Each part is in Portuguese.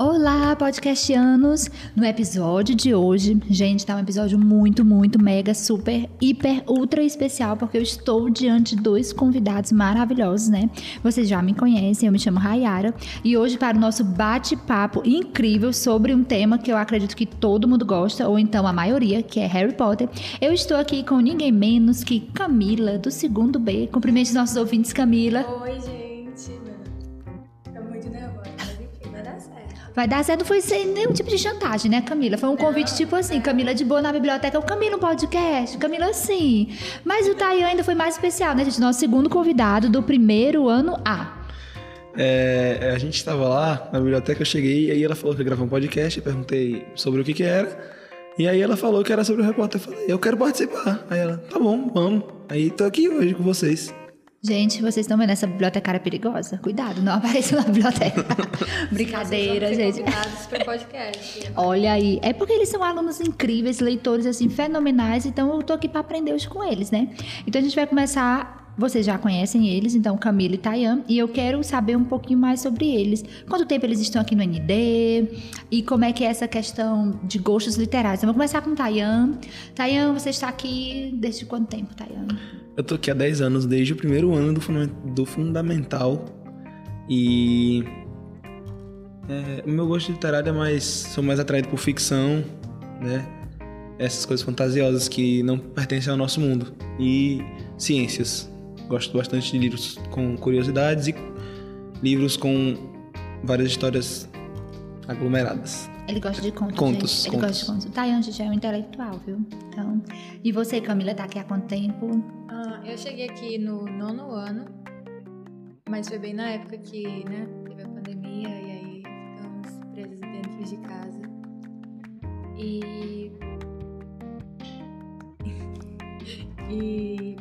Olá, podcastianos! No episódio de hoje, gente, tá um episódio muito, muito, mega, super, hiper, ultra especial, porque eu estou diante de dois convidados maravilhosos, né? Vocês já me conhecem, eu me chamo Rayara, e hoje para o nosso bate-papo incrível sobre um tema que eu acredito que todo mundo gosta, ou então a maioria, que é Harry Potter, eu estou aqui com ninguém menos que Camila, do segundo B. Cumprimente os nossos ouvintes, Camila. Oi, gente. Vai dar certo, não foi sem nenhum tipo de chantagem, né, Camila? Foi um convite tipo assim, Camila de boa na biblioteca, o Camila um podcast, Camila sim. Mas o Tayan ainda foi mais especial, né, gente? Nosso segundo convidado do primeiro ano A. É, a gente estava lá na biblioteca, eu cheguei e aí ela falou que ia gravar um podcast, perguntei sobre o que que era. E aí ela falou que era sobre o repórter. Eu falei, eu quero participar. Aí ela, tá bom, vamos. Aí tô aqui hoje com vocês. Gente, vocês estão vendo essa bibliotecária perigosa? Cuidado, não apareça na biblioteca. Brincadeira, gente. pro podcast. Olha aí, é porque eles são alunos incríveis, leitores assim fenomenais, então eu tô aqui para aprender hoje com eles, né? Então a gente vai começar, vocês já conhecem eles, então Camila e Tayan, e eu quero saber um pouquinho mais sobre eles. Quanto tempo eles estão aqui no ND e como é que é essa questão de gostos literários. Então, vou começar com Tayan. Tayan, você está aqui desde quanto tempo, Tayan? Eu tô aqui há 10 anos, desde o primeiro ano do, funda- do fundamental. E. é, o meu gosto literário é mais. Sou mais atraído por ficção, né? Essas coisas fantasiosas que não pertencem ao nosso mundo. E ciências. Gosto bastante de livros com curiosidades e livros com várias histórias aglomeradas. Ele gosta de contos, Contos, gente. Ele contos. gosta de contos. Tayan, gente, é um intelectual, viu? Então, e você, Camila, tá aqui há quanto tempo? Ah, eu cheguei aqui no nono ano, mas foi bem na época que, né, teve a pandemia e aí ficamos presos dentro de casa. E. e.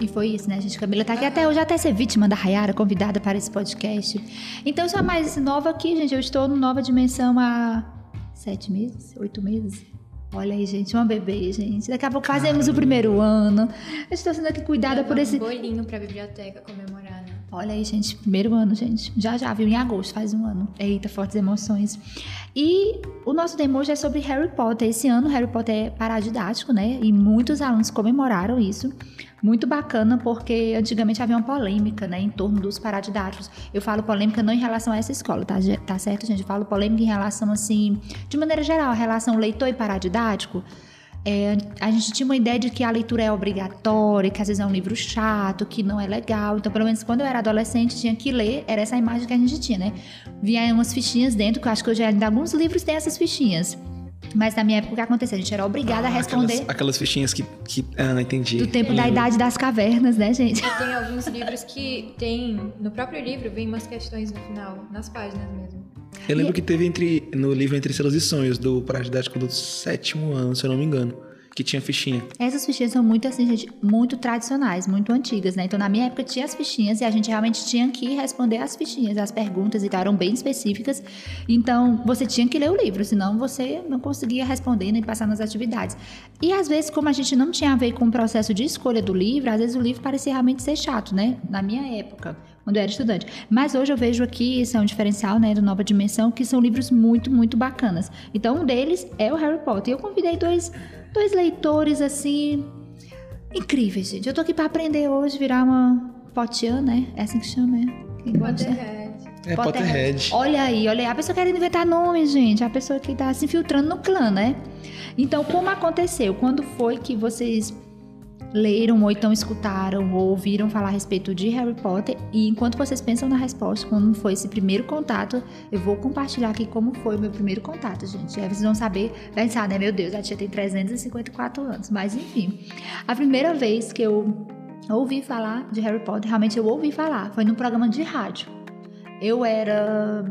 E foi isso, né, gente? Camila tá aqui até hoje, até ser vítima da Rayara, convidada para esse podcast. Então, eu sou a mais nova aqui, gente. Eu estou no Nova Dimensão há sete meses, oito meses. Olha aí, gente, uma bebê, gente. Daqui a pouco fazemos o primeiro ano. Eu estou sendo aqui cuidada por esse. um bolinho pra biblioteca comemorar? Olha aí, gente, primeiro ano, gente. Já já, viu? Em agosto, faz um ano. Eita, fortes emoções. E o nosso demo hoje é sobre Harry Potter. Esse ano, Harry Potter é paradidático, né? E muitos alunos comemoraram isso. Muito bacana, porque antigamente havia uma polêmica, né? Em torno dos paradidáticos. Eu falo polêmica não em relação a essa escola, tá, tá certo, gente? Eu falo polêmica em relação, assim, de maneira geral, a relação leitor e paradidático. É, a gente tinha uma ideia de que a leitura é obrigatória, que às vezes é um livro chato, que não é legal. Então, pelo menos quando eu era adolescente, tinha que ler, era essa imagem que a gente tinha, né? Vinha umas fichinhas dentro, que eu acho que hoje ainda alguns livros têm essas fichinhas. Mas na minha época o que acontecia? A gente era obrigada a Ah, responder Aquelas, aquelas fichinhas que, que. Ah, entendi. do tempo da idade das cavernas, né, gente? E tem alguns livros que tem. No próprio livro vem umas questões no final, nas páginas mesmo. Eu lembro que teve entre, no livro Entre Selos e Sonhos, do Paradidático do sétimo ano, se eu não me engano, que tinha fichinha. Essas fichinhas são muito assim, gente, muito tradicionais, muito antigas, né? Então, na minha época tinha as fichinhas e a gente realmente tinha que responder as fichinhas, as perguntas e tal, eram bem específicas. Então, você tinha que ler o livro, senão você não conseguia responder nem passar nas atividades. E às vezes, como a gente não tinha a ver com o processo de escolha do livro, às vezes o livro parecia realmente ser chato, né? Na minha época, quando eu era estudante. Mas hoje eu vejo aqui, isso é um diferencial, né, do Nova Dimensão, que são livros muito, muito bacanas. Então, um deles é o Harry Potter. E eu convidei dois, dois leitores, assim, incríveis, gente. Eu tô aqui pra aprender hoje, virar uma potiana, né? É assim que chama, né? Quem gosta? Potterhead. É Potterhead. Olha aí, olha aí. A pessoa querendo inventar nome, gente. A pessoa que tá se infiltrando no clã, né? Então, como aconteceu? Quando foi que vocês leram ou então escutaram ou ouviram falar a respeito de Harry Potter? E enquanto vocês pensam na resposta, como foi esse primeiro contato, eu vou compartilhar aqui como foi o meu primeiro contato, gente. Aí vocês vão saber, pensar, né? Meu Deus, a tia tem 354 anos. Mas enfim, a primeira vez que eu ouvi falar de Harry Potter, realmente eu ouvi falar, foi num programa de rádio. Eu era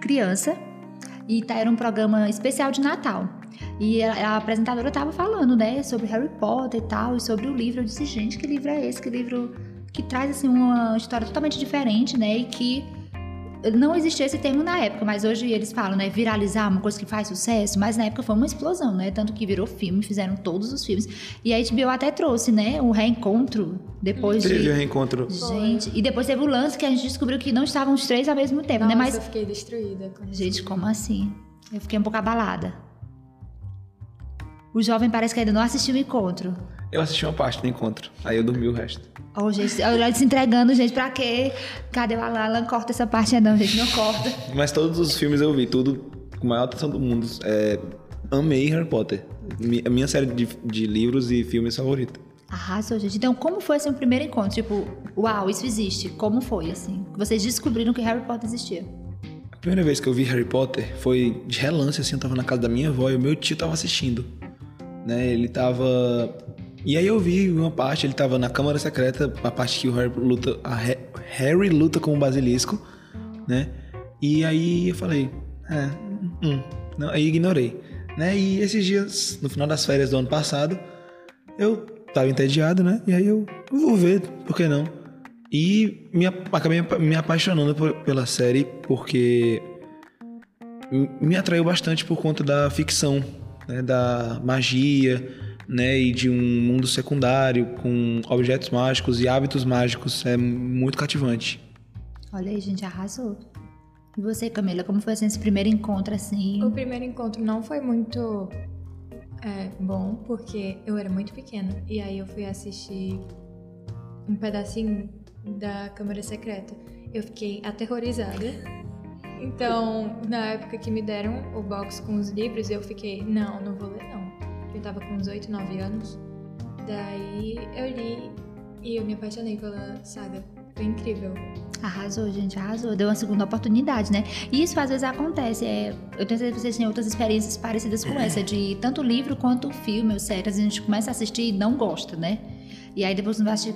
criança e tá, era um programa especial de Natal. E a, a apresentadora tava falando, né, sobre Harry Potter e tal, e sobre o livro. Eu disse, gente, que livro é esse? Que livro que traz, assim, uma história totalmente diferente, né, e que não existia esse termo na época, mas hoje eles falam, né, viralizar, uma coisa que faz sucesso, mas na época foi uma explosão, né? Tanto que virou filme, fizeram todos os filmes. E a HBO até trouxe, né, o reencontro depois Teve de reencontro. Gente, e depois teve o lance que a gente descobriu que não estavam os três ao mesmo tempo, Nossa, né? Mas eu fiquei destruída. quando gente, como assim? Eu fiquei um pouco abalada. O jovem parece que ainda não assistiu o encontro. Eu assisti uma parte do encontro, aí eu dormi o resto. Ó, gente, olha se entregando, gente, pra quê? Cadê o Alan? Alan, corta essa parte, não, gente, não corta. Mas todos os filmes eu vi, tudo com a maior atenção do mundo. É, amei Harry Potter. A minha série de, de livros e filmes favorita. Arrasou, gente. Então, como foi assim, o primeiro encontro? Tipo, uau, isso existe. Como foi, assim? Vocês descobriram que Harry Potter existia. A primeira vez que eu vi Harry Potter foi de relance, assim, eu tava na casa da minha avó e o meu tio tava assistindo. Né, ele tava... E aí eu vi uma parte, ele tava na Câmara Secreta, a parte que o Harry luta, Harry luta com o Basilisco, né? E aí eu falei, é, hum, não, aí ignorei, né? E esses dias, no final das férias do ano passado, eu tava entediado, né? E aí eu, vou ver, por que não? E me, acabei me apaixonando por- pela série porque me atraiu bastante por conta da ficção, né? Da magia, né? E de um mundo secundário com objetos mágicos e hábitos mágicos. É muito cativante. Olha aí, gente, arrasou. E você, Camila, como foi assim, esse primeiro encontro, assim? O primeiro encontro não foi muito é, bom, porque eu era muito pequena. E aí eu fui assistir um pedacinho da Câmara Secreta. Eu fiquei aterrorizada. Então, na época que me deram o box com os livros, eu fiquei, não, não vou ler não. Eu tava com uns 8, 9 anos. Daí eu li e eu me apaixonei pela saga. Foi incrível. Arrasou, gente, arrasou. Deu uma segunda oportunidade, né? E isso às vezes acontece. É, eu tenho certeza que vocês têm outras experiências parecidas com essa, de tanto livro quanto filme ou. A gente começa a assistir e não gosta, né? E aí depois não vai assistir.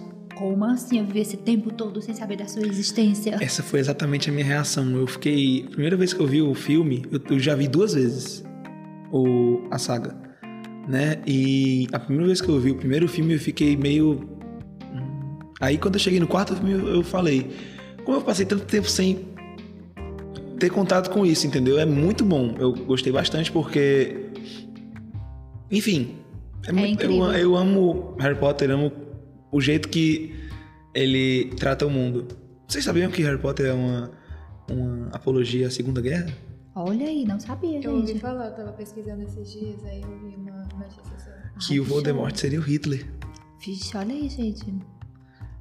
Assim? Eu vivi esse tempo todo sem saber da sua existência. Essa foi exatamente a minha reação. Eu fiquei. A primeira vez que eu vi o filme, eu, eu já vi duas vezes o, a saga. Né? E a primeira vez que eu vi o primeiro filme, eu fiquei meio. hum. Aí quando eu cheguei no quarto filme, eu, eu falei. Como eu passei tanto tempo sem ter contato com isso, entendeu? É muito bom. Eu gostei bastante porque. Enfim. É muito- eu, eu amo Harry Potter, amo o jeito que ele trata o mundo. Vocês sabiam que Harry Potter é uma, uma apologia à Segunda Guerra? Olha aí, não sabia, Eu ouvi gente. falar, eu tava pesquisando esses dias, aí eu vi uma notícia sobre. Que o Ai, Voldemort seria o Hitler. Vixe, olha aí, gente.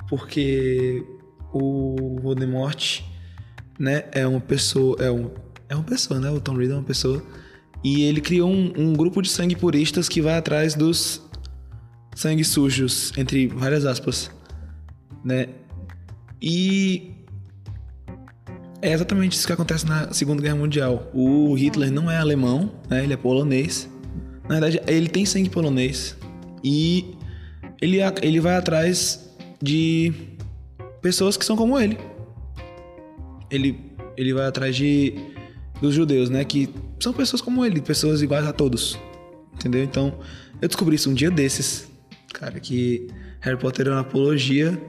Porque o Voldemort, né, é uma pessoa. É, um, é uma pessoa, né? O Tom Riddle é uma pessoa. E ele criou um, um grupo de sangue puristas que vai atrás dos sangue sujos, entre várias aspas, né? E é exatamente isso que acontece na Segunda Guerra Mundial. O Hitler não é alemão, né? Ele é polonês. Na verdade, ele tem sangue polonês e ele, ele vai atrás de pessoas que são como ele. Ele, ele vai atrás de dos judeus, né? Que são pessoas como ele, pessoas iguais a todos. Entendeu? Então, eu descobri isso um dia desses, cara, que Harry Potter é uma apologia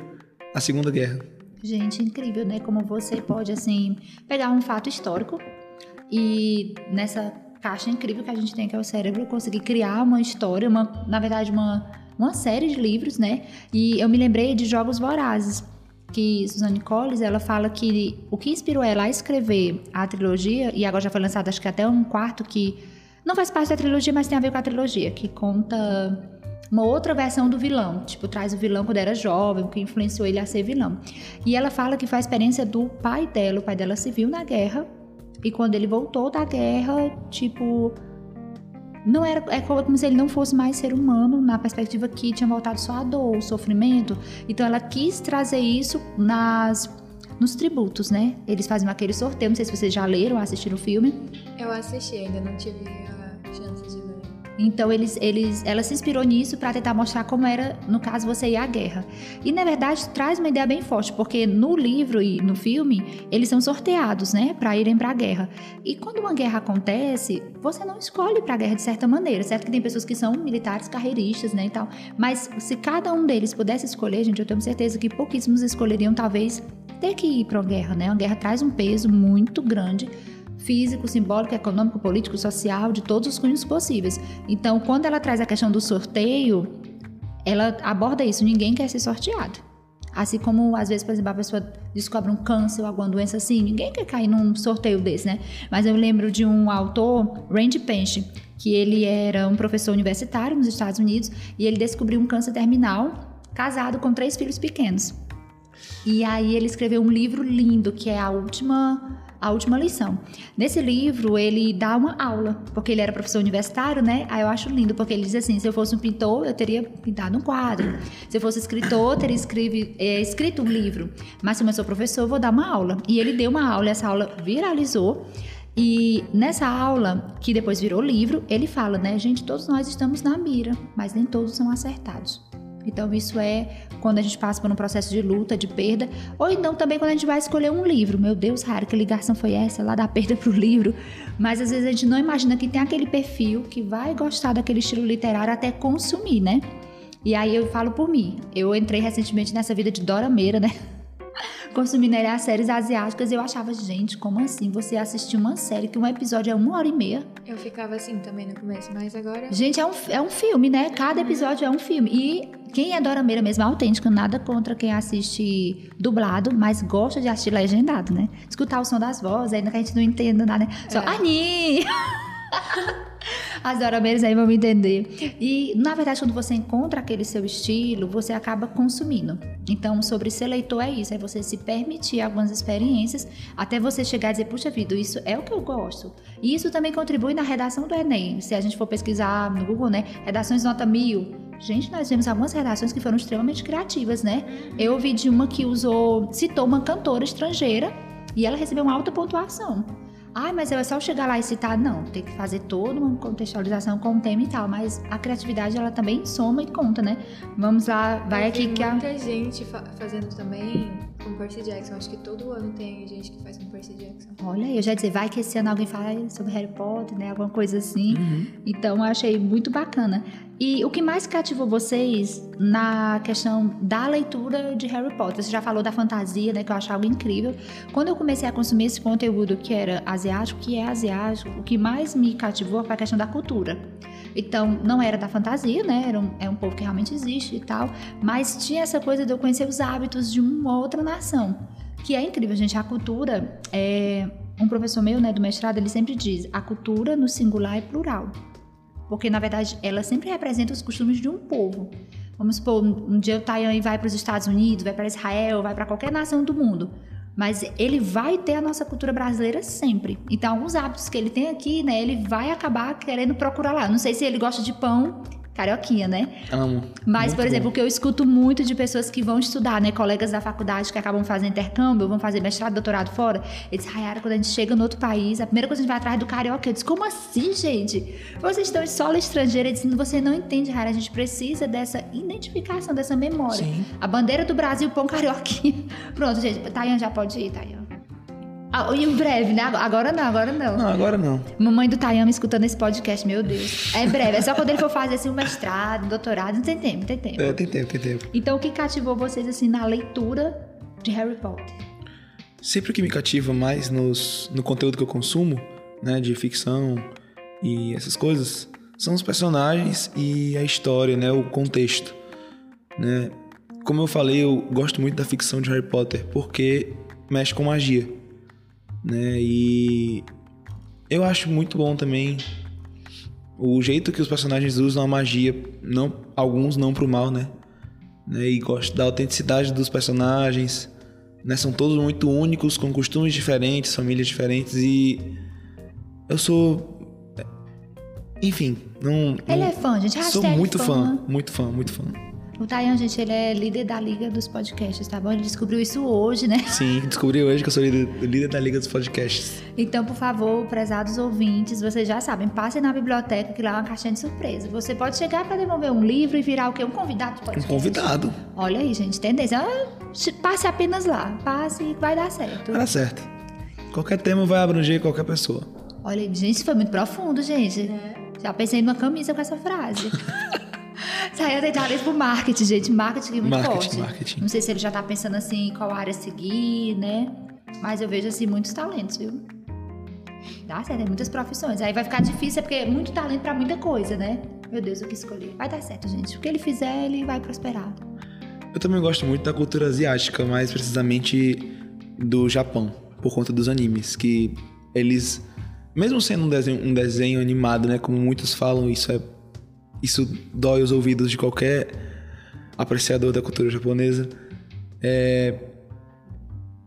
à Segunda Guerra. Gente, incrível, né? Como você pode, assim, pegar um fato histórico e nessa caixa incrível que a gente tem, que é o cérebro, conseguir criar uma história, uma, na verdade, uma, uma série de livros, né? E eu me lembrei de Jogos Vorazes, que Suzanne Collins, ela fala que o que inspirou ela a escrever a trilogia, e agora já foi lançado acho que até um quarto que não faz parte da trilogia, mas tem a ver com a trilogia, que conta uma outra versão do vilão. Tipo, traz o vilão quando era jovem, o que influenciou ele a ser vilão. E ela fala que foi a experiência do pai dela. O pai dela se viu na guerra. E quando ele voltou da guerra, tipo. Não era, é como se ele não fosse mais ser humano, na perspectiva que tinha voltado só a dor, o sofrimento. Então ela quis trazer isso nas nos tributos, né? Eles faziam aquele sorteio, não sei se vocês já leram assistiram o filme. Eu assisti, ainda não tive a. Então eles, eles, ela se inspirou nisso para tentar mostrar como era, no caso, você ir à guerra. E na verdade traz uma ideia bem forte, porque no livro e no filme eles são sorteados, né, para irem para a guerra. E quando uma guerra acontece, você não escolhe para a guerra de certa maneira, certo que tem pessoas que são militares carreiristas, né, e tal. Mas se cada um deles pudesse escolher, gente, eu tenho certeza que pouquíssimos escolheriam talvez ter que ir para a guerra, né? A guerra traz um peso muito grande físico, simbólico, econômico, político, social, de todos os cunhos possíveis. Então, quando ela traz a questão do sorteio, ela aborda isso, ninguém quer ser sorteado. Assim como, às vezes, por exemplo, a pessoa descobre um câncer ou alguma doença assim, ninguém quer cair num sorteio desse, né? Mas eu lembro de um autor, Randy Pench, que ele era um professor universitário nos Estados Unidos e ele descobriu um câncer terminal, casado com três filhos pequenos. E aí ele escreveu um livro lindo, que é a última a última lição. Nesse livro, ele dá uma aula, porque ele era professor universitário, né? Aí eu acho lindo, porque ele diz assim: se eu fosse um pintor, eu teria pintado um quadro. Se eu fosse escritor, eu teria escrevi, é, escrito um livro. Mas como eu sou professor, eu vou dar uma aula. E ele deu uma aula, e essa aula viralizou. E nessa aula, que depois virou livro, ele fala, né, gente, todos nós estamos na mira, mas nem todos são acertados. Então, isso é quando a gente passa por um processo de luta, de perda, ou então também quando a gente vai escolher um livro. Meu Deus, Rara, que ligação foi essa? Lá da perda para o livro. Mas às vezes a gente não imagina que tem aquele perfil que vai gostar daquele estilo literário até consumir, né? E aí eu falo por mim. Eu entrei recentemente nessa vida de Dora Meira, né? consumindo as séries asiáticas, eu achava, gente, como assim? Você assistiu uma série que um episódio é uma hora e meia? Eu ficava assim também no começo, mas agora. Gente, é um, é um filme, né? Cada episódio é um filme. E quem é Dora Meira mesmo, é autêntico, nada contra quem assiste dublado, mas gosta de assistir legendado, né? Escutar o som das vozes, ainda que a gente não entenda nada, né? Só, é. Ani! As dorameiras aí vão me entender. E, na verdade, quando você encontra aquele seu estilo, você acaba consumindo. Então, sobre ser leitor é isso, é você se permitir algumas experiências até você chegar a dizer, puxa vida, isso é o que eu gosto. E isso também contribui na redação do Enem. Se a gente for pesquisar no Google, né, redações nota mil, Gente, nós vimos algumas redações que foram extremamente criativas, né? Eu ouvi de uma que usou, citou uma cantora estrangeira e ela recebeu uma alta pontuação. Ah, mas é só chegar lá e citar. Não, tem que fazer toda uma contextualização com o tema e tal. Mas a criatividade, ela também soma e conta, né? Vamos lá, vai aqui que a... muita gente fa fazendo também com Percy Jackson. Acho que todo ano tem gente que faz com Percy Jackson. Olha, eu já ia dizer, vai que esse ano alguém fala sobre Harry Potter, né? Alguma coisa assim. Uhum. Então, eu achei muito bacana. E o que mais cativou vocês na questão da leitura de Harry Potter? Você já falou da fantasia, né, que eu acho algo incrível. Quando eu comecei a consumir esse conteúdo que era asiático, que é asiático, o que mais me cativou foi a questão da cultura. Então, não era da fantasia, né? Era um, é um povo que realmente existe e tal, mas tinha essa coisa de eu conhecer os hábitos de uma outra nação, que é incrível, gente. A cultura é um professor meu, né, do mestrado, ele sempre diz: a cultura no singular é plural porque na verdade ela sempre representa os costumes de um povo. Vamos supor, um dia o Tayan vai para os Estados Unidos, vai para Israel, vai para qualquer nação do mundo. Mas ele vai ter a nossa cultura brasileira sempre. Então, alguns hábitos que ele tem aqui, né, ele vai acabar querendo procurar lá. Não sei se ele gosta de pão, carioquinha, né? Amo. Mas, muito por exemplo, bom. o que eu escuto muito de pessoas que vão estudar, né? Colegas da faculdade que acabam fazendo intercâmbio, vão fazer mestrado, doutorado fora. Eles, Rayara, quando a gente chega no outro país, a primeira coisa que a gente vai atrás do carioca. Eu disse, como assim, gente? Vocês estão em solo estrangeira. Eu disse, você não entende, Rayara. A gente precisa dessa identificação, dessa memória. Sim. A bandeira do Brasil, pão carioquinha. Pronto, gente. Tayan já pode ir, Tayan. Ah, em breve, né? Agora não, agora não. Não, agora não. Mamãe do Tayama escutando esse podcast, meu Deus. É breve, é só quando ele for fazer assim um mestrado, um doutorado, não tem tempo, tem tempo. É, tem tempo, tem tempo. Então, o que cativou vocês assim na leitura de Harry Potter? Sempre o que me cativa mais nos, no conteúdo que eu consumo, né, de ficção e essas coisas, são os personagens e a história, né, o contexto, né? Como eu falei, eu gosto muito da ficção de Harry Potter porque mexe com magia né? E eu acho muito bom também o jeito que os personagens usam a magia, não alguns não pro mal, né? né? E gosto da autenticidade dos personagens, né? São todos muito únicos, com costumes diferentes, famílias diferentes e eu sou enfim, não, Ele é fã, gente. Sou muito fã. fã, muito fã, muito fã. O Tayan, gente, ele é líder da Liga dos Podcasts, tá bom? Ele descobriu isso hoje, né? Sim, descobri hoje que eu sou líder, líder da Liga dos Podcasts. Então, por favor, prezados ouvintes, vocês já sabem, passem na biblioteca que lá é uma caixinha de surpresa. Você pode chegar para devolver um livro e virar o quê? Um convidado de Um podcast. convidado. Olha aí, gente, tendência. Ah, Passe apenas lá, passe e vai dar certo. Vai dar certo. Qualquer tema vai abranger qualquer pessoa. Olha, aí, gente, isso foi muito profundo, gente. né? Já pensei numa camisa com essa frase. Saiu tentar ir pro marketing, gente. Marketing é muito Marketing, forte. marketing. Não sei se ele já tá pensando assim em qual área seguir, né? Mas eu vejo assim muitos talentos, viu? Dá certo, tem muitas profissões. Aí vai ficar difícil, é porque é muito talento pra muita coisa, né? Meu Deus, o que escolher? Vai dar certo, gente. O que ele fizer, ele vai prosperar. Eu também gosto muito da cultura asiática, mais precisamente do Japão, por conta dos animes, que eles, mesmo sendo um desenho, um desenho animado, né, como muitos falam, isso é isso dói os ouvidos de qualquer apreciador da cultura japonesa. É...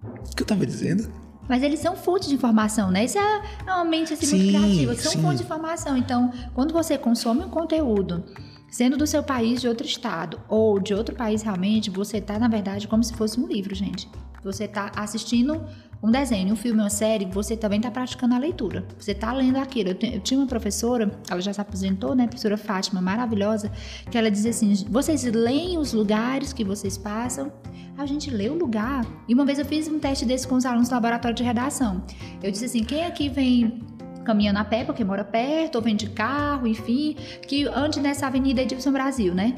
O que eu tava dizendo? Mas eles são fonte de informação, né? Isso é uma mente assim, Sim, muito criativa. São sim. fonte de informação. Então, quando você consome um conteúdo, sendo do seu país, de outro estado, ou de outro país realmente, você tá, na verdade, como se fosse um livro, gente. Você tá assistindo um desenho, um filme, uma série, você também tá praticando a leitura. Você tá lendo aquilo. Eu, eu tinha uma professora, ela já se aposentou, né? Professora Fátima, maravilhosa, que ela dizia assim: vocês leem os lugares que vocês passam. A gente lê o lugar. E uma vez eu fiz um teste desse com os alunos do laboratório de redação. Eu disse assim: quem aqui vem caminhando a pé, porque mora perto, ou vem de carro, enfim, que ande nessa Avenida Edilson Brasil, né?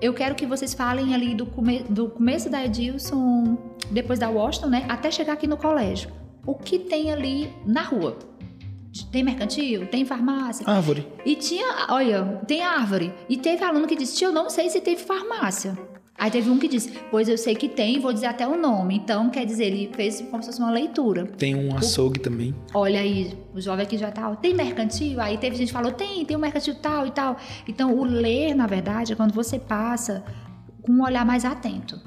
Eu quero que vocês falem ali do, come- do começo da Edilson, depois da Washington, né? Até chegar aqui no colégio. O que tem ali na rua? Tem mercantil? Tem farmácia? Árvore. E tinha, olha, tem árvore. E teve aluno que disse, eu não sei se teve farmácia. Aí teve um que disse, pois eu sei que tem, vou dizer até o nome. Então, quer dizer, ele fez como se fosse uma leitura. Tem um açougue também. Olha aí, o jovem aqui já tá, tem mercantil? Aí teve gente que falou, tem, tem um mercantil tal e tal. Então, o ler, na verdade, é quando você passa com um olhar mais atento.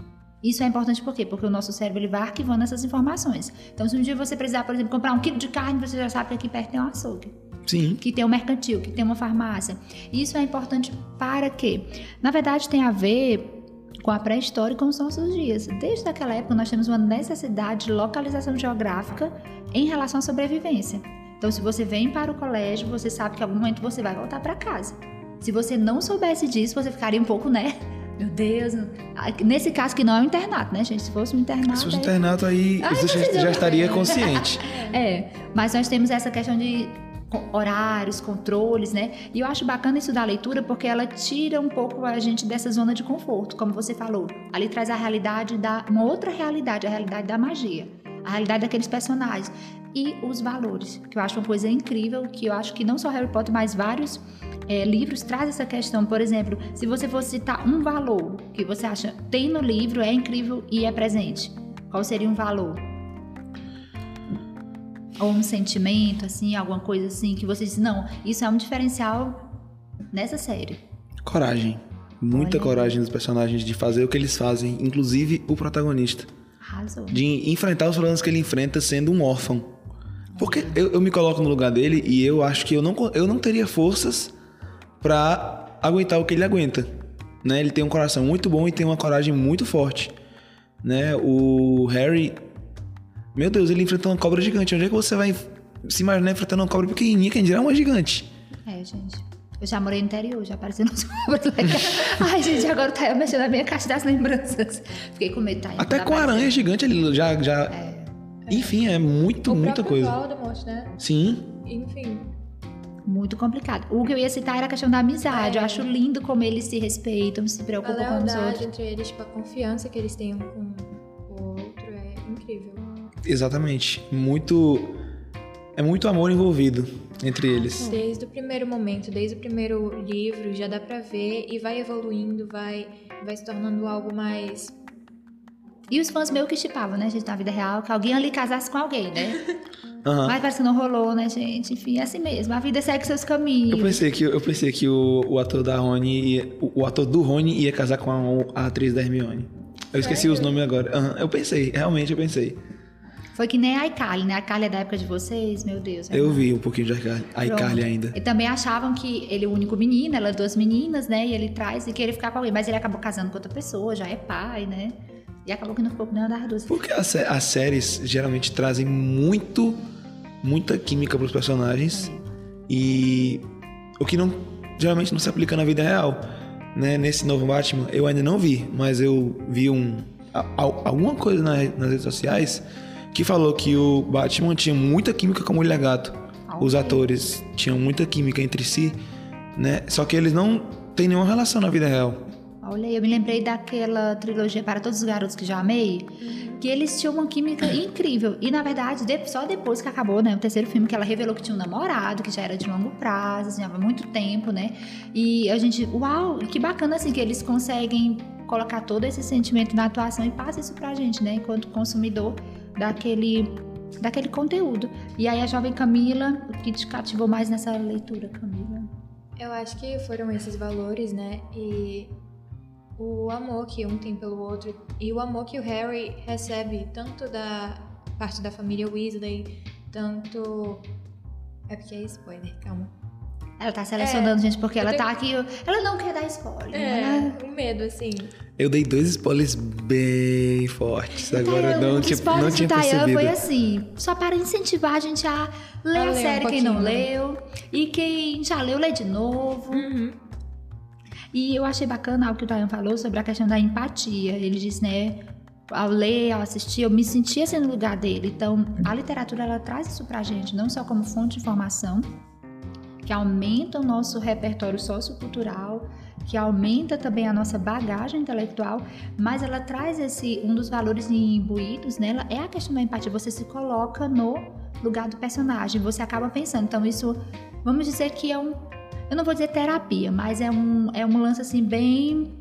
Isso é importante por quê? Porque o nosso cérebro ele vai arquivando essas informações. Então, se um dia você precisar, por exemplo, comprar um quilo de carne, você já sabe que aqui perto tem um açougue Sim. que tem um mercantil, que tem uma farmácia. Isso é importante para quê? Na verdade, tem a ver com a pré-história e com os nossos dias. Desde aquela época, nós temos uma necessidade de localização geográfica em relação à sobrevivência. Então, se você vem para o colégio, você sabe que em algum momento você vai voltar para casa. Se você não soubesse disso, você ficaria um pouco, né? Meu Deus. Ah, Nesse caso que não é um internato, né, gente? Se fosse um internato. Se fosse um aí- internato aí, Ai, você já, já estaria consciente. É, mas nós temos essa questão de horários, controles, né? E eu acho bacana isso da leitura porque ela tira um pouco a gente dessa zona de conforto, como você falou. Ali traz a realidade da uma outra realidade, a realidade da magia, a realidade daqueles personagens e os valores, que eu acho uma coisa incrível, que eu acho que não só Harry Potter, mas vários é, livros traz essa questão. Por exemplo, se você fosse citar um valor que você acha tem no livro, é incrível e é presente, qual seria um valor? Ou um sentimento, assim, alguma coisa assim, que você diz, não, isso é um diferencial nessa série. Coragem. Muita Olha. coragem dos personagens de fazer o que eles fazem, inclusive o protagonista. Arrasou. De enfrentar os problemas que ele enfrenta sendo um órfão. Porque eu, eu me coloco no lugar dele e eu acho que eu não, eu não teria forças pra aguentar o que ele aguenta. Né? Ele tem um coração muito bom e tem uma coragem muito forte. Né? O Harry. Meu Deus, ele enfrenta uma cobra gigante. Onde é que você vai se imaginar enfrentando uma cobra pequenininha? Quem dirá uma gigante? É, gente. Eu já morei no interior, já apareceu nos cobras legais. Ai, gente, agora tá eu mexendo na minha caixa das lembranças. Fiquei com medo, tá? Até Dá com aranha gigante ele já. já... Enfim, é muito, o muita coisa. Voldemort, né? Sim. Enfim. Muito complicado. O que eu ia citar era a questão da amizade. É. Eu acho lindo como eles se respeitam, se preocupam com os outros. entre eles, tipo, a confiança que eles têm um com Exatamente. Muito. É muito amor envolvido entre eles. Desde o primeiro momento, desde o primeiro livro, já dá pra ver e vai evoluindo, vai, vai se tornando algo mais. E os fãs meio que chipavam, né, gente, na vida real, que alguém ali casasse com alguém, né? Aham. Mas parece que não rolou, né, gente? Enfim, é assim mesmo. A vida segue seus caminhos. Eu pensei que, eu pensei que o, o ator da Rony. Ia, o, o ator do Rony ia casar com a, a atriz da Hermione. Eu esqueci Sério? os nomes agora. Aham, Eu pensei, realmente eu pensei. Foi que nem a iCarly, né? A iCarly é da época de vocês, meu Deus. Eu vi um pouquinho de iCarly, iCarly ainda. E também achavam que ele é o único menino, ela é duas meninas, né? E ele traz e queria ficar com alguém. Mas ele acabou casando com outra pessoa, já é pai, né? E acabou que não ficou com nenhuma das duas. Porque as, as séries geralmente trazem muito, muita química para os personagens. É. E o que não geralmente não se aplica na vida real. Né? Nesse novo Batman, eu ainda não vi, mas eu vi um, alguma coisa nas redes sociais que falou que o Batman tinha muita química com o Mulher Gato. Okay. Os atores tinham muita química entre si, né? Só que eles não têm nenhuma relação na vida real. Olha, eu me lembrei daquela trilogia Para Todos os Garotos que Já Amei, que eles tinham uma química incrível. E, na verdade, só depois que acabou, né, o terceiro filme, que ela revelou que tinha um namorado, que já era de longo prazo, assim, há muito tempo, né? E a gente, uau, que bacana, assim, que eles conseguem colocar todo esse sentimento na atuação e passa isso pra gente, né, enquanto consumidor daquele daquele conteúdo. E aí a jovem Camila, o que te cativou mais nessa leitura, Camila? Eu acho que foram esses valores, né? E o amor que um tem pelo outro e o amor que o Harry recebe tanto da parte da família Weasley, tanto é porque é spoiler, calma. Ela tá selecionando, é, gente, porque ela tenho... tá aqui. Ela não quer dar spoiler. É, ela... um medo, assim. Eu dei dois spoilers bem fortes. Agora não, não, tinha, não tinha percebido. foi assim, só para incentivar a gente a ler a, a série um quem não leu. E quem já leu, lê de novo. Uhum. E eu achei bacana o que o Tayan falou sobre a questão da empatia. Ele disse, né? Ao ler, ao assistir, eu me sentia assim no lugar dele. Então, a literatura ela traz isso pra gente, não só como fonte de informação, que aumenta o nosso repertório sociocultural, que aumenta também a nossa bagagem intelectual, mas ela traz esse um dos valores imbuídos nela é a questão da empatia. Você se coloca no lugar do personagem, você acaba pensando. Então isso, vamos dizer que é um eu não vou dizer terapia, mas é um, é um lance assim bem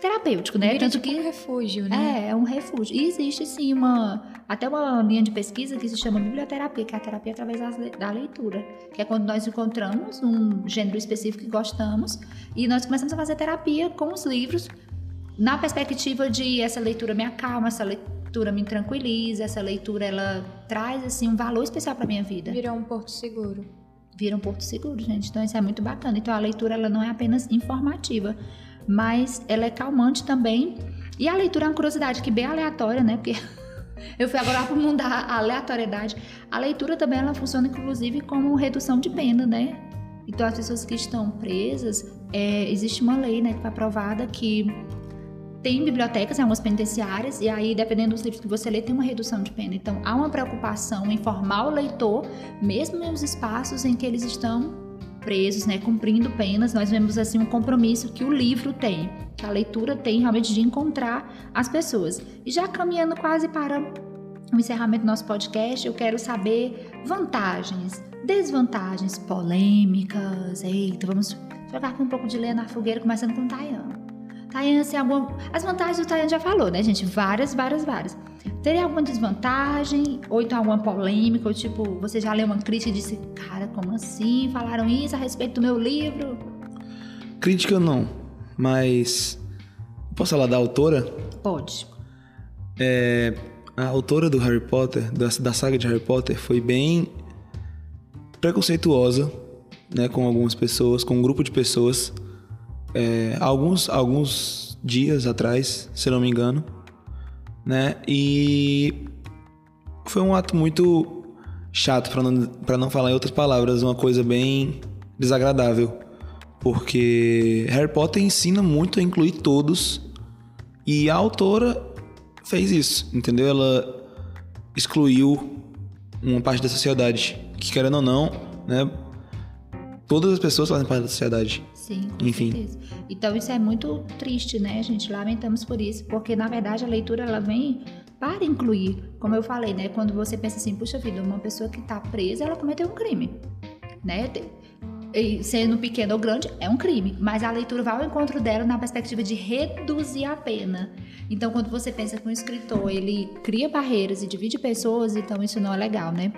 terapêutico, né? Vira Tanto tipo que um refúgio, né? É, é um refúgio. E existe sim uma até uma linha de pesquisa que se chama biblioterapia, que é a terapia através da leitura, que é quando nós encontramos um gênero específico que gostamos e nós começamos a fazer terapia com os livros na perspectiva de essa leitura me acalma, essa leitura me tranquiliza, essa leitura ela traz assim um valor especial para minha vida. Virou um porto seguro vira um porto seguro, gente. Então isso é muito bacana. Então a leitura ela não é apenas informativa, mas ela é calmante também. E a leitura é uma curiosidade que bem aleatória, né? Porque eu fui agora para o mundo da aleatoriedade. A leitura também ela funciona inclusive como redução de pena, né? Então as pessoas que estão presas, é, existe uma lei, né, que foi aprovada que tem bibliotecas em algumas penitenciárias, e aí, dependendo dos livros que você lê, tem uma redução de pena. Então, há uma preocupação em formar o leitor, mesmo nos espaços em que eles estão presos, né, cumprindo penas. Nós vemos assim um compromisso que o livro tem, que a leitura tem realmente de encontrar as pessoas. E já caminhando quase para o encerramento do nosso podcast, eu quero saber vantagens, desvantagens, polêmicas. Eita, vamos jogar aqui um pouco de lenha na fogueira, começando com o Tayan. Tayane, assim, alguma... as vantagens o Tayane já falou, né, gente? Várias, várias, várias. Teria alguma desvantagem? Ou então alguma polêmica? Ou tipo, você já leu uma crítica e disse, cara, como assim? Falaram isso a respeito do meu livro? Crítica não, mas. Posso falar da autora? Pode. É, a autora do Harry Potter, da, da saga de Harry Potter, foi bem preconceituosa né, com algumas pessoas, com um grupo de pessoas é, alguns, alguns dias atrás, se não me engano, né? E foi um ato muito chato, para não, não falar em outras palavras, uma coisa bem desagradável. Porque Harry Potter ensina muito a incluir todos e a autora fez isso, entendeu? Ela excluiu uma parte da sociedade que, querendo ou não, né? Todas as pessoas fazem parte da sociedade. Sim, com Enfim. certeza. Então isso é muito triste, né, gente? Lamentamos por isso, porque na verdade a leitura ela vem para incluir, como eu falei, né? Quando você pensa assim, puxa vida, uma pessoa que está presa, ela cometeu um crime, né? E sendo pequeno ou grande, é um crime, mas a leitura vai ao encontro dela na perspectiva de reduzir a pena. Então, quando você pensa que um escritor ele cria barreiras e divide pessoas, então isso não é legal, né?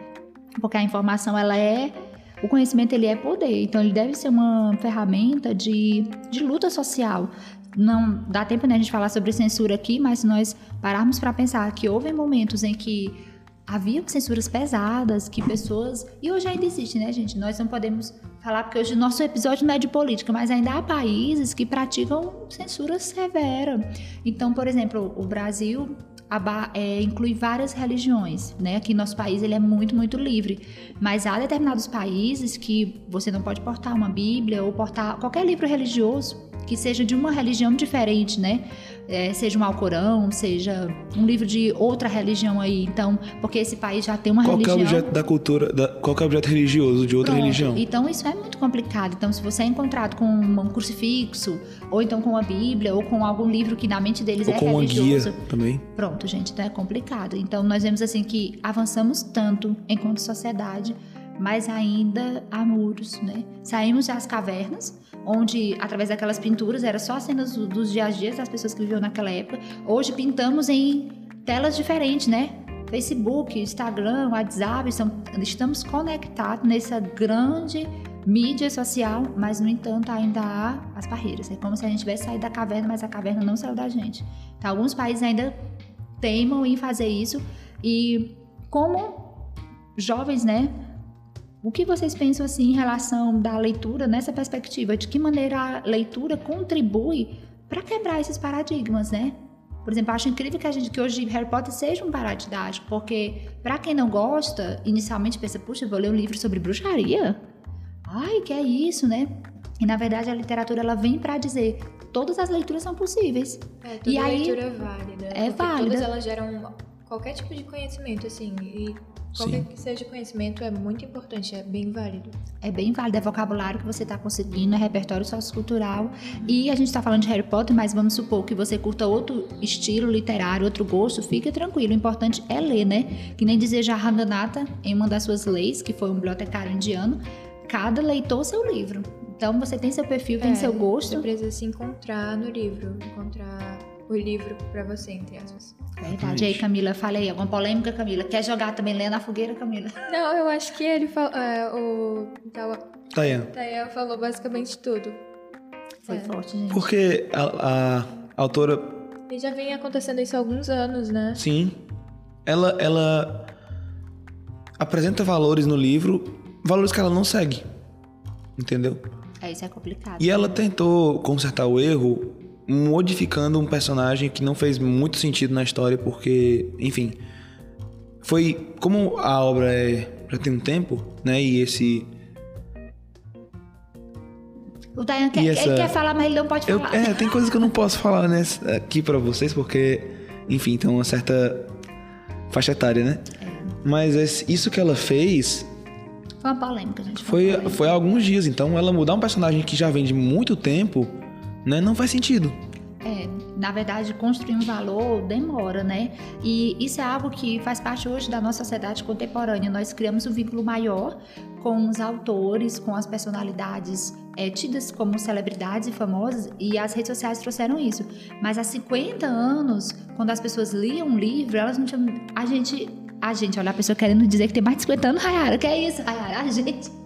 Porque a informação ela é o conhecimento ele é poder, então ele deve ser uma ferramenta de, de luta social. Não dá tempo né, a gente falar sobre censura aqui, mas se nós pararmos para pensar que houve momentos em que havia censuras pesadas que pessoas. E hoje ainda existe, né, gente? Nós não podemos falar, porque hoje o nosso episódio não é de política, mas ainda há países que praticam censura severa. Então, por exemplo, o Brasil é, inclui várias religiões, né? Aqui no nosso país ele é muito, muito livre. Mas há determinados países que você não pode portar uma Bíblia ou portar qualquer livro religioso que seja de uma religião diferente, né? É, seja um Alcorão, seja um livro de outra religião aí. Então, porque esse país já tem uma qual religião. Qual é o objeto da cultura, da, qual é o objeto religioso de outra Pronto. religião? Então, isso é muito complicado. Então, se você é encontrado com um crucifixo, ou então com uma Bíblia, ou com algum livro que na mente deles ou é com religioso. Uma guia também. Pronto, gente, então é complicado. Então, nós vemos assim que avançamos tanto enquanto sociedade, mas ainda há muros, né? Saímos das cavernas onde através daquelas pinturas era só cenas dos dias a dias das pessoas que viviam naquela época. Hoje pintamos em telas diferentes, né? Facebook, Instagram, WhatsApp, estamos conectados nessa grande mídia social, mas no entanto ainda há as barreiras. É como se a gente tivesse saído da caverna, mas a caverna não saiu da gente. Então, alguns países ainda teimam em fazer isso e como jovens, né, o que vocês pensam assim em relação da leitura nessa perspectiva? De que maneira a leitura contribui para quebrar esses paradigmas, né? Por exemplo, acho incrível que a gente que hoje Harry Potter seja um paradidático, porque para quem não gosta, inicialmente pensa, puxa, vou ler um livro sobre bruxaria. Ai, que é isso, né? E na verdade a literatura ela vem para dizer todas as leituras são possíveis. É, toda e aí, leitura é válida. É válida. Todas elas geram qualquer tipo de conhecimento, assim, e Qualquer Sim. que seja conhecimento é muito importante, é bem válido. É bem válido, é vocabulário que você está conseguindo, é repertório sociocultural. Uhum. E a gente está falando de Harry Potter, mas vamos supor que você curta outro estilo literário, outro gosto, fica tranquilo. O importante é ler, né? Que nem dizia Ranganatha em uma das suas leis, que foi um bibliotecário indiano, cada leitor seu livro. Então você tem seu perfil, é, tem seu gosto. Você precisa se encontrar no livro, encontrar o livro para você, entre aspas. Verdade. E aí, Camila, fala aí, alguma polêmica, Camila? Quer jogar também lenha na fogueira, Camila? Não, eu acho que ele falou. É, o Tayan. Tayan falou basicamente tudo. Foi é. forte, gente. Porque a, a autora. E já vem acontecendo isso há alguns anos, né? Sim. Ela, ela apresenta valores no livro, valores que ela não segue. Entendeu? É, isso é complicado. E ela tentou consertar o erro modificando um personagem que não fez muito sentido na história, porque, enfim, foi como a obra é, já tem um tempo, né? E esse o Dayan quer, essa... ele quer falar, mas ele não pode falar. Eu, é, tem coisas que eu não posso falar nessa, aqui para vocês, porque, enfim, tem uma certa faixa etária, né? É. Mas isso que ela fez. Foi uma polêmica, gente. Foi, foi, polêmica. foi há alguns dias. Então, ela mudar um personagem que já vem de muito tempo né? Não faz sentido. É, na verdade, construir um valor demora, né? E isso é algo que faz parte hoje da nossa sociedade contemporânea. Nós criamos um vínculo maior com os autores, com as personalidades é, tidas como celebridades e famosas, e as redes sociais trouxeram isso. Mas há 50 anos, quando as pessoas liam um livro, elas não tinham. A gente. A gente, olha, a pessoa querendo dizer que tem mais de 50 anos, Rayara, que é isso, Rayara? A gente.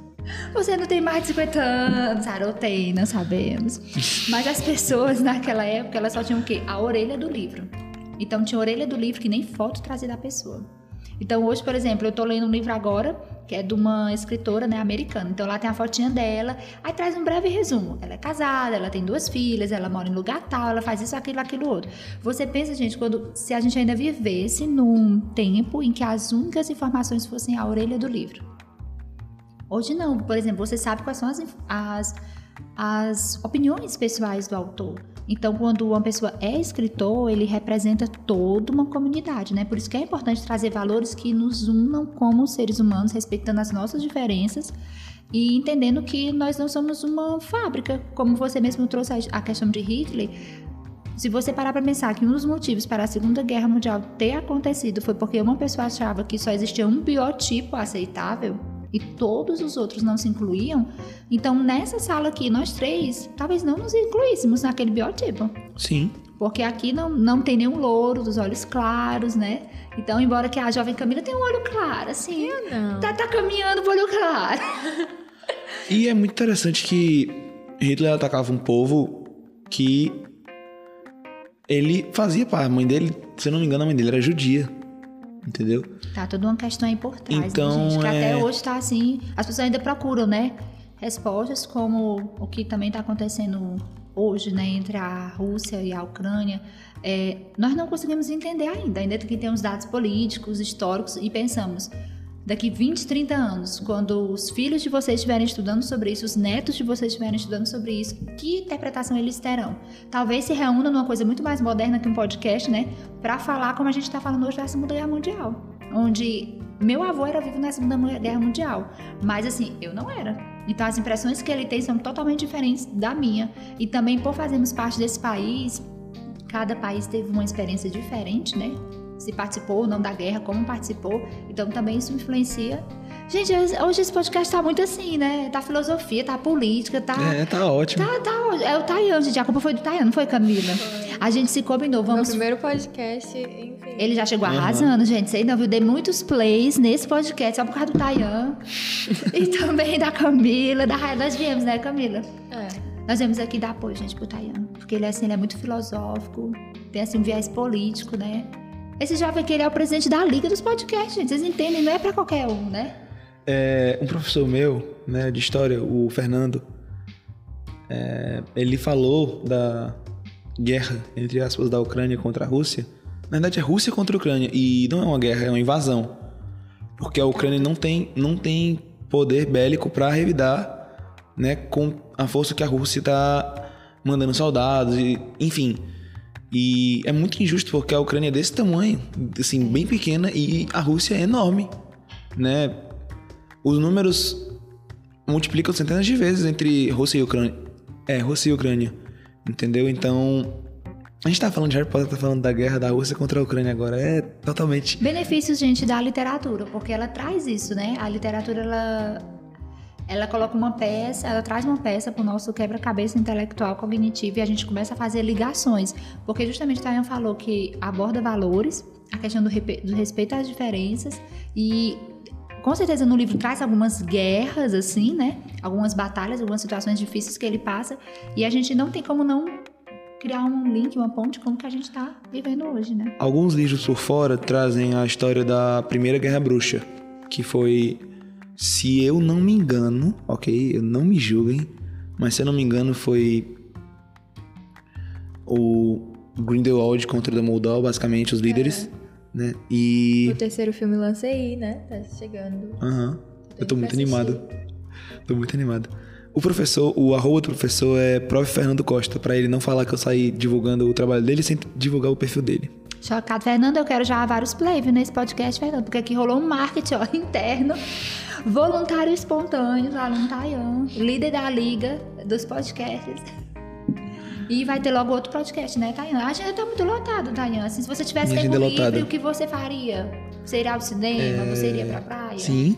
Você não tem mais de 50 anos, Sara, tem, não sabemos. Mas as pessoas naquela época, elas só tinham o quê? A orelha do livro. Então tinha a orelha do livro que nem foto trazia da pessoa. Então hoje, por exemplo, eu estou lendo um livro agora que é de uma escritora né, americana. Então lá tem a fotinha dela, aí traz um breve resumo. Ela é casada, ela tem duas filhas, ela mora em lugar tal, ela faz isso, aquilo, aquilo outro. Você pensa, gente, quando se a gente ainda vivesse num tempo em que as únicas informações fossem a orelha do livro. Hoje não, por exemplo, você sabe quais são as, as, as opiniões pessoais do autor. Então, quando uma pessoa é escritor, ele representa toda uma comunidade, né? Por isso que é importante trazer valores que nos unam como seres humanos, respeitando as nossas diferenças e entendendo que nós não somos uma fábrica, como você mesmo trouxe a questão de Hitler. Se você parar para pensar que um dos motivos para a Segunda Guerra Mundial ter acontecido foi porque uma pessoa achava que só existia um biotipo aceitável, e todos os outros não se incluíam, então nessa sala aqui, nós três, talvez não nos incluíssemos naquele biotipo. Sim. Porque aqui não, não tem nenhum louro dos olhos claros, né? Então, embora que a jovem Camila tenha um olho claro, assim. Eu não. Tá, tá caminhando pro olho claro. e é muito interessante que Hitler atacava um povo que ele fazia para a mãe dele, se eu não me engano, a mãe dele era judia. Entendeu? Tá toda uma questão aí por trás, Então, né, gente? Que é- até hoje tá assim, as pessoas ainda procuram, né? Respostas como o que também tá acontecendo hoje, né? Entre a Rússia e a Ucrânia. É, nós não conseguimos entender ainda, ainda que tem os dados políticos, históricos, e pensamos, daqui 20, 30 anos, quando os filhos de vocês estiverem estudando sobre isso, os netos de vocês estiverem estudando sobre isso, que interpretação eles terão? Talvez se reúnam numa coisa muito mais moderna que um podcast, né? Para falar como a gente está falando hoje da Segunda Guerra Mundial, onde meu avô era vivo na Segunda Guerra Mundial, mas assim, eu não era. Então as impressões que ele tem são totalmente diferentes da minha. E também por fazermos parte desse país, cada país teve uma experiência diferente, né? Se participou ou não da guerra, como participou. Então também isso influencia. Gente, hoje esse podcast tá muito assim, né? Tá filosofia, tá política, tá. É, tá ótimo. Tá, tá. ótimo. É o Tayan, gente. A culpa foi do Tayan, não foi, Camila? A gente se combinou. Meu Vamos. primeiro podcast, enfim. Ele já chegou Uhum. arrasando, gente. Sei não, viu? Dei muitos plays nesse podcast só por causa do Tayan. e também da Camila, da Raia. Nós viemos, né, Camila? É. Nós viemos aqui dar apoio, gente, pro Tayan. Porque ele, assim, ele é muito filosófico, tem, assim, um viés político, né? Esse jovem aqui, ele é o presidente da Liga dos Podcasts, gente. Vocês entendem? Não é pra qualquer um, né? É, um professor meu, né, de história, o Fernando, é, ele falou da guerra, entre aspas, da Ucrânia contra a Rússia. Na verdade, é Rússia contra a Ucrânia. E não é uma guerra, é uma invasão. Porque a Ucrânia não tem, não tem poder bélico para revidar né, com a força que a Rússia está mandando soldados, e, enfim. E é muito injusto porque a Ucrânia é desse tamanho, assim, bem pequena, e a Rússia é enorme, né? Os números multiplicam centenas de vezes entre Rússia e Ucrânia. É, Rússia e Ucrânia, entendeu? Então, a gente tá falando de Harry Potter, tá falando da guerra da Rússia contra a Ucrânia agora, é totalmente... Benefícios, gente, da literatura, porque ela traz isso, né? A literatura, ela, ela coloca uma peça, ela traz uma peça pro nosso quebra-cabeça intelectual cognitivo e a gente começa a fazer ligações. Porque justamente Tayan falou que aborda valores, a questão do, do respeito às diferenças e com certeza no livro traz algumas guerras, assim, né? Algumas batalhas, algumas situações difíceis que ele passa e a gente não tem como não criar um link, uma ponte como que a gente tá vivendo hoje, né? Alguns livros por fora trazem a história da Primeira Guerra Bruxa, que foi, se eu não me engano, ok, eu não me julguem, mas se eu não me engano foi o Grindelwald contra o Dumbledore, basicamente os líderes, né? E O terceiro filme lancei aí, né? Tá chegando. Aham. Eu tô muito animado. Tô muito animado. O professor, o arroba do professor é Prof. Fernando Costa, pra ele não falar que eu saí divulgando o trabalho dele sem divulgar o perfil dele. Chocado, Fernando, eu quero já vários play viu, nesse podcast, Fernando, porque aqui rolou um marketing ó, interno, voluntário espontâneo, aluno Tayan, líder da liga dos podcasts. E vai ter logo outro podcast, né, Tayan? A agenda tá muito lotada, Tayan. Assim, se você tivesse tempo é livre, lotada. o que você faria? Você iria ao cinema? Você iria pra praia? Sim,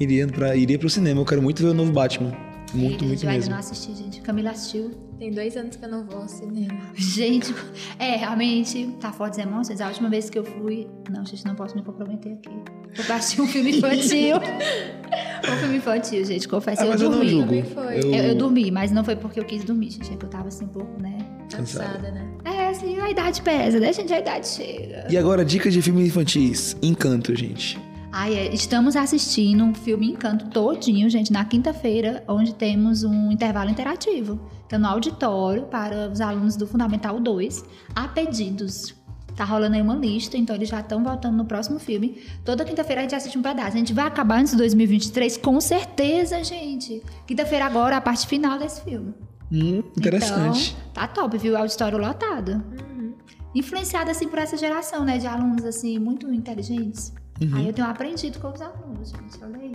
iria, pra, iria pro cinema. Eu quero muito ver o novo Batman. Muito, muito eu ainda mesmo. não assisti, gente. Camila assistiu. Tem dois anos que eu não vou ao cinema. Gente, é, realmente, tá fortes emoções. A última vez que eu fui. Não, gente, não posso me comprometer aqui. Eu fui assistir um filme infantil. um filme infantil, gente, confesso. Ah, eu eu dormi. julgo. Também foi. Eu, eu dormi, mas não foi porque eu quis dormir, gente. É que eu tava assim um pouco, né? Cansada, né? É, assim, a idade pesa, né, gente? A idade chega. E agora, dicas de filmes infantis. Encanto, gente. Ai, é, estamos assistindo um filme Encanto todinho, gente, na quinta-feira, onde temos um intervalo interativo. Então, no auditório, para os alunos do Fundamental 2, há pedidos. Tá rolando aí uma lista, então eles já estão voltando no próximo filme. Toda quinta-feira a gente assiste um pedaço. A gente vai acabar antes de 2023, com certeza, gente. Quinta-feira agora, a parte final desse filme. Hum, interessante. Então, tá top, viu? O auditório lotado. Uhum. Influenciado, assim, por essa geração, né? De alunos, assim, muito inteligentes. Uhum. Aí eu tenho aprendido com os alunos, gente. Olha aí.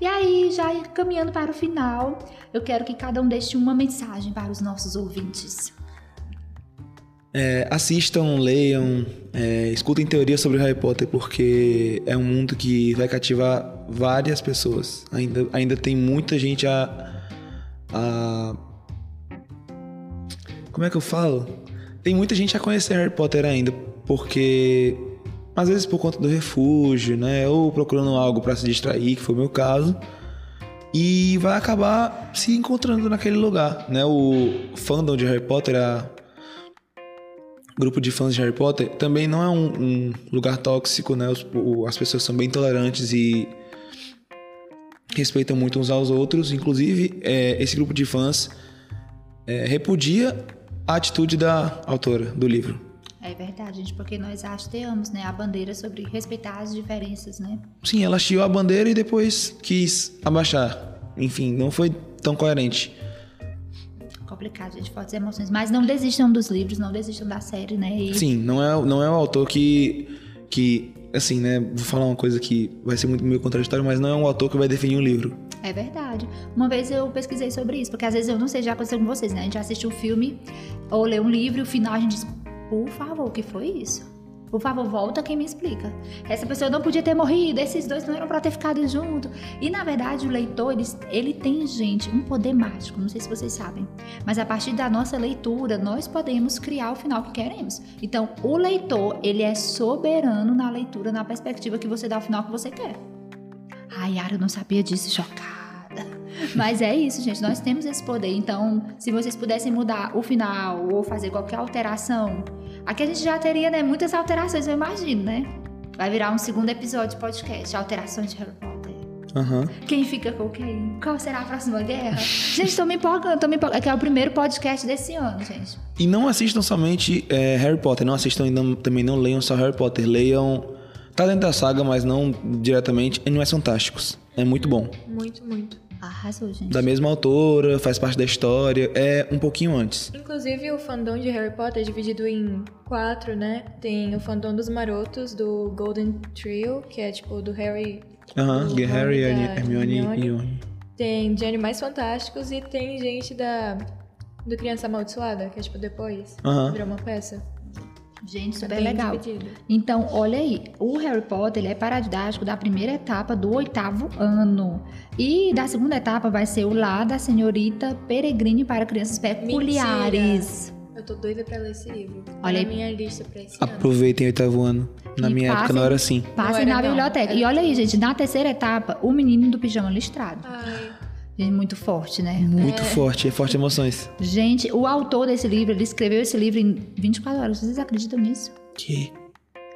E aí, já caminhando para o final, eu quero que cada um deixe uma mensagem para os nossos ouvintes. É, assistam, leiam, é, escutem teorias sobre Harry Potter, porque é um mundo que vai cativar várias pessoas. Ainda, ainda tem muita gente a, a. Como é que eu falo? Tem muita gente a conhecer Harry Potter ainda, porque. Às vezes por conta do refúgio, né? Ou procurando algo pra se distrair, que foi o meu caso. E vai acabar se encontrando naquele lugar, né? O fandom de Harry Potter, a, grupo de fãs de Harry Potter também não é um, um lugar tóxico, né? Os- o- as pessoas são bem tolerantes e respeitam muito uns aos outros. Inclusive, é, esse grupo de fãs é, repudia a atitude da autora do livro. É verdade, gente, porque nós hasteamos, né, a bandeira sobre respeitar as diferenças, né? Sim, ela hasteou a bandeira e depois quis abaixar. Enfim, não foi tão coerente. Complicado, gente, fortes emoções. Mas não desistam dos livros, não desistam da série, né? E Sim, não é, não é o autor que, que, assim, né? Vou falar uma coisa que vai ser muito meio contraditório, mas não é um autor que vai definir um livro. É verdade. Uma vez eu pesquisei sobre isso, porque às vezes eu não sei, já aconteceu com vocês, né? A gente assistiu um filme ou lê um livro e o final a gente diz, por favor, o que foi isso? Por favor, volta quem me explica. Essa pessoa não podia ter morrido, esses dois não eram pra ter ficado junto. E na verdade, o leitor, ele, ele tem, gente, um poder mágico, não sei se vocês sabem. Mas a partir da nossa leitura, nós podemos criar o final que queremos. Então, o leitor, ele é soberano na leitura, na perspectiva que você dá o final que você quer. Ai, Yara, eu não sabia disso, chocada. Mas é isso, gente. Nós temos esse poder. Então, se vocês pudessem mudar o final ou fazer qualquer alteração, aqui a gente já teria, né, muitas alterações, eu imagino, né? Vai virar um segundo episódio de podcast, alterações de Harry Potter. Aham. Quem fica com quem? Qual será a próxima guerra? gente, tô me empolgando, tô me empolgando. É que é o primeiro podcast desse ano, gente. E não assistam somente é, Harry Potter, não assistam e não- também não leiam só Harry Potter, leiam. Tá dentro da saga, mas não diretamente. Animais Fantásticos. É muito bom. Muito, muito. Arrasou, gente. Da mesma autora, faz parte da história, é um pouquinho antes. Inclusive, o fandom de Harry Potter é dividido em quatro, né? Tem o fandom dos marotos, do Golden Trio, que é tipo do Harry. Aham, do Harry, Rony, Hermione, da Hermione e Rony. Tem de Animais Fantásticos e tem gente da. Do Criança Amaldiçoada, que é tipo depois. Aham. Virou uma peça. Gente, É super bem legal. dividido. Então, olha aí, o Harry Potter ele é paradidático da primeira etapa do oitavo ano. E da segunda etapa vai ser o Lá da Senhorita Peregrine para Crianças Peculiares. Eu tô doida pra ler esse livro. Tá Olha na aí. minha lista pra esse. Aproveitem o oitavo ano. Na E minha época passem- não era assim. Passem na não. biblioteca. Era E olha aí, gente, na terceira etapa, o menino do pijama listrado. Ai, Gente, muito forte, né? Muito forte, é forte emoções. Gente, o autor desse livro, ele escreveu esse livro em 24 horas. Vocês acreditam nisso? Que?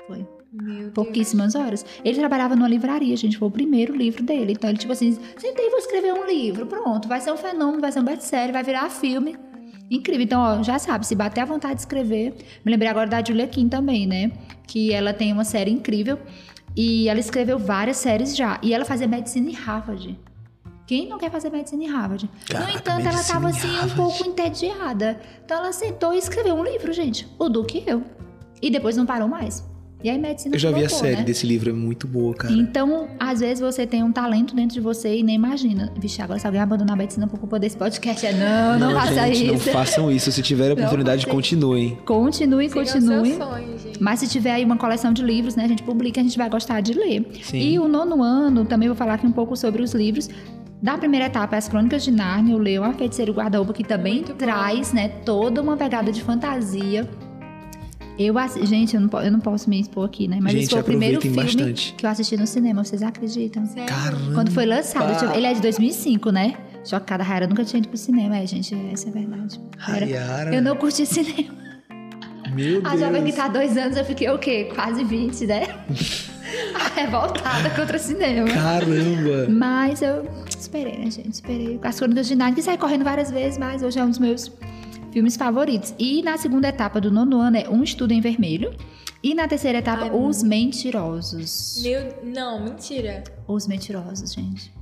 Foi. meu Deus. Pouquíssimas horas. Ele trabalhava numa livraria, gente. Foi o primeiro livro dele. Então, ele, tipo assim, sentei e vou escrever um livro. Pronto. Vai ser um fenômeno, vai ser um best-seller, vai virar filme. Incrível. Então, ó, já sabe, se bater a vontade de escrever. Me lembrei agora da Julia Kim também, né? Que ela tem uma série incrível. E ela escreveu várias séries já. E ela fazia medicina em Harvard. Quem não quer fazer medicina em Harvard? Caraca, no entanto, ela estava assim, um pouco entediada. Então, ela sentou e escreveu um livro, gente. O do que eu. E depois não parou mais. E aí, medicina Eu já vi a série né? desse livro, é muito boa, cara. Então, às vezes você tem um talento dentro de você e nem imagina. Vixe, agora se alguém abandonar a medicina por culpa desse podcast, é não, não, faça gente, não isso. façam isso. Se tiverem a Não oportunidade, continuem. Continue, continue. Mas se tiver aí uma coleção de livros, né, a gente publica, a gente vai gostar de ler. Sim. E o nono ano, também vou falar aqui um pouco sobre os livros. Da primeira etapa, As Crônicas de Nárnia, o Leão, a Feiticeira e o Guarda-Roupa, que também Muito bom. traz, né, toda uma pegada de fantasia. Eu, gente, eu não, eu não posso me expor aqui, né? Mas Gente, esse foi o primeiro filme bastante. que eu assisti no cinema, vocês acreditam? Sério? Caramba. Quando foi lançado, ver, ele é de 2005, né? Chocada, a Raira nunca tinha ido pro cinema, é, gente, essa é verdade. Era- Rayara. Eu não curti cinema. Meu A jovem que Deus. tá há dois anos, eu fiquei o quê? Quase 20, né? Revoltada contra o cinema. Caramba. Mas eu esperei, né, gente? Esperei. As Crônicas de Nárnia, que sai correndo várias vezes, mas hoje é um dos meus filmes favoritos. E na segunda etapa do nono ano é Um Estudo em Vermelho. E na terceira etapa, Ai, Os Mentirosos. Meu... Não, mentira. Os Mentirosos, gente.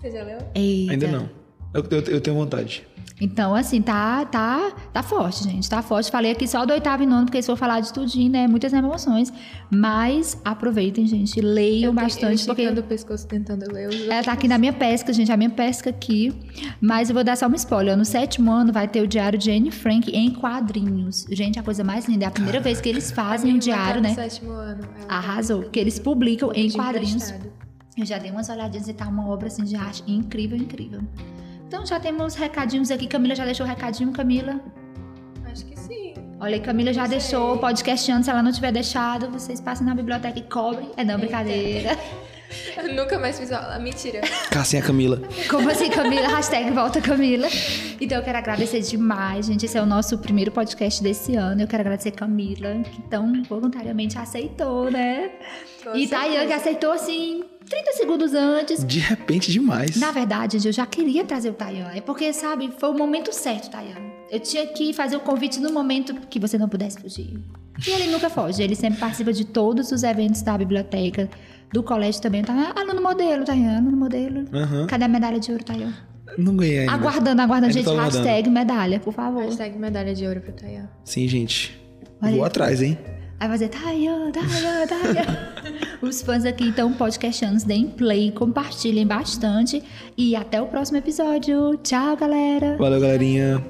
Você já leu? Eita. Ainda não. Eu, eu- eu tenho vontade. Então, assim, tá, tá, tá forte, gente. Tá forte. Falei aqui só do oitavo e nono, porque se for falar de tudinho, né? Muitas emoções. Mas aproveitem, gente. Leiam Eu bastante, eu porque. o pescoço tentando ler os Ela tá aqui na minha pesca, gente, a minha pesca aqui. Mas eu vou dar só uma spoiler. No sétimo ano vai ter o diário de Anne Frank em quadrinhos. Gente, a coisa mais linda. É a primeira vez que eles fazem um diário, tá né? No sétimo ano. Tá Arrasou. no Que eles publicam em quadrinhos. emprestado. Eu já dei umas olhadinhas e tá uma obra assim de arte incrível, incrível. Então já temos recadinhos aqui. Camila já deixou o recadinho, Camila. Acho que sim. Olha aí, Camila já deixou o podcast antes, se ela não tiver deixado, vocês passem na biblioteca e cobrem. É não, Eita. Eu nunca mais fiz aula. Mentira. Cassem a Camila. Como assim, Camila? Hashtag volta Camila. Então eu quero agradecer demais, gente. Esse é o nosso primeiro podcast desse ano. Eu quero agradecer Camila, que tão voluntariamente aceitou, né? Com e Tayan, que aceitou assim, 30 segundos antes. De repente demais. Na verdade, eu já queria trazer o Tayan. É porque, sabe, foi o momento certo, Tayan. Eu tinha que fazer o convite no momento que você não pudesse fugir. E ele nunca foge, ele sempre participa de todos os eventos da biblioteca, do colégio também. Tá aluno modelo, Tayan, aluno modelo. Aham. Cadê a medalha de ouro, Tayan? Não ganhei ainda. Aguardando, aguardando, Ainda gente. Hashtag medalha, por favor. Hashtag medalha de ouro pro Tayan. Sim, gente. Olha Vou aí. atrás, hein? Vai fazer Tayan, Tayan, Tayan. Os fãs aqui então podcastanos, deem play, compartilhem bastante. E até o próximo episódio. Tchau, galera. Valeu, galerinha.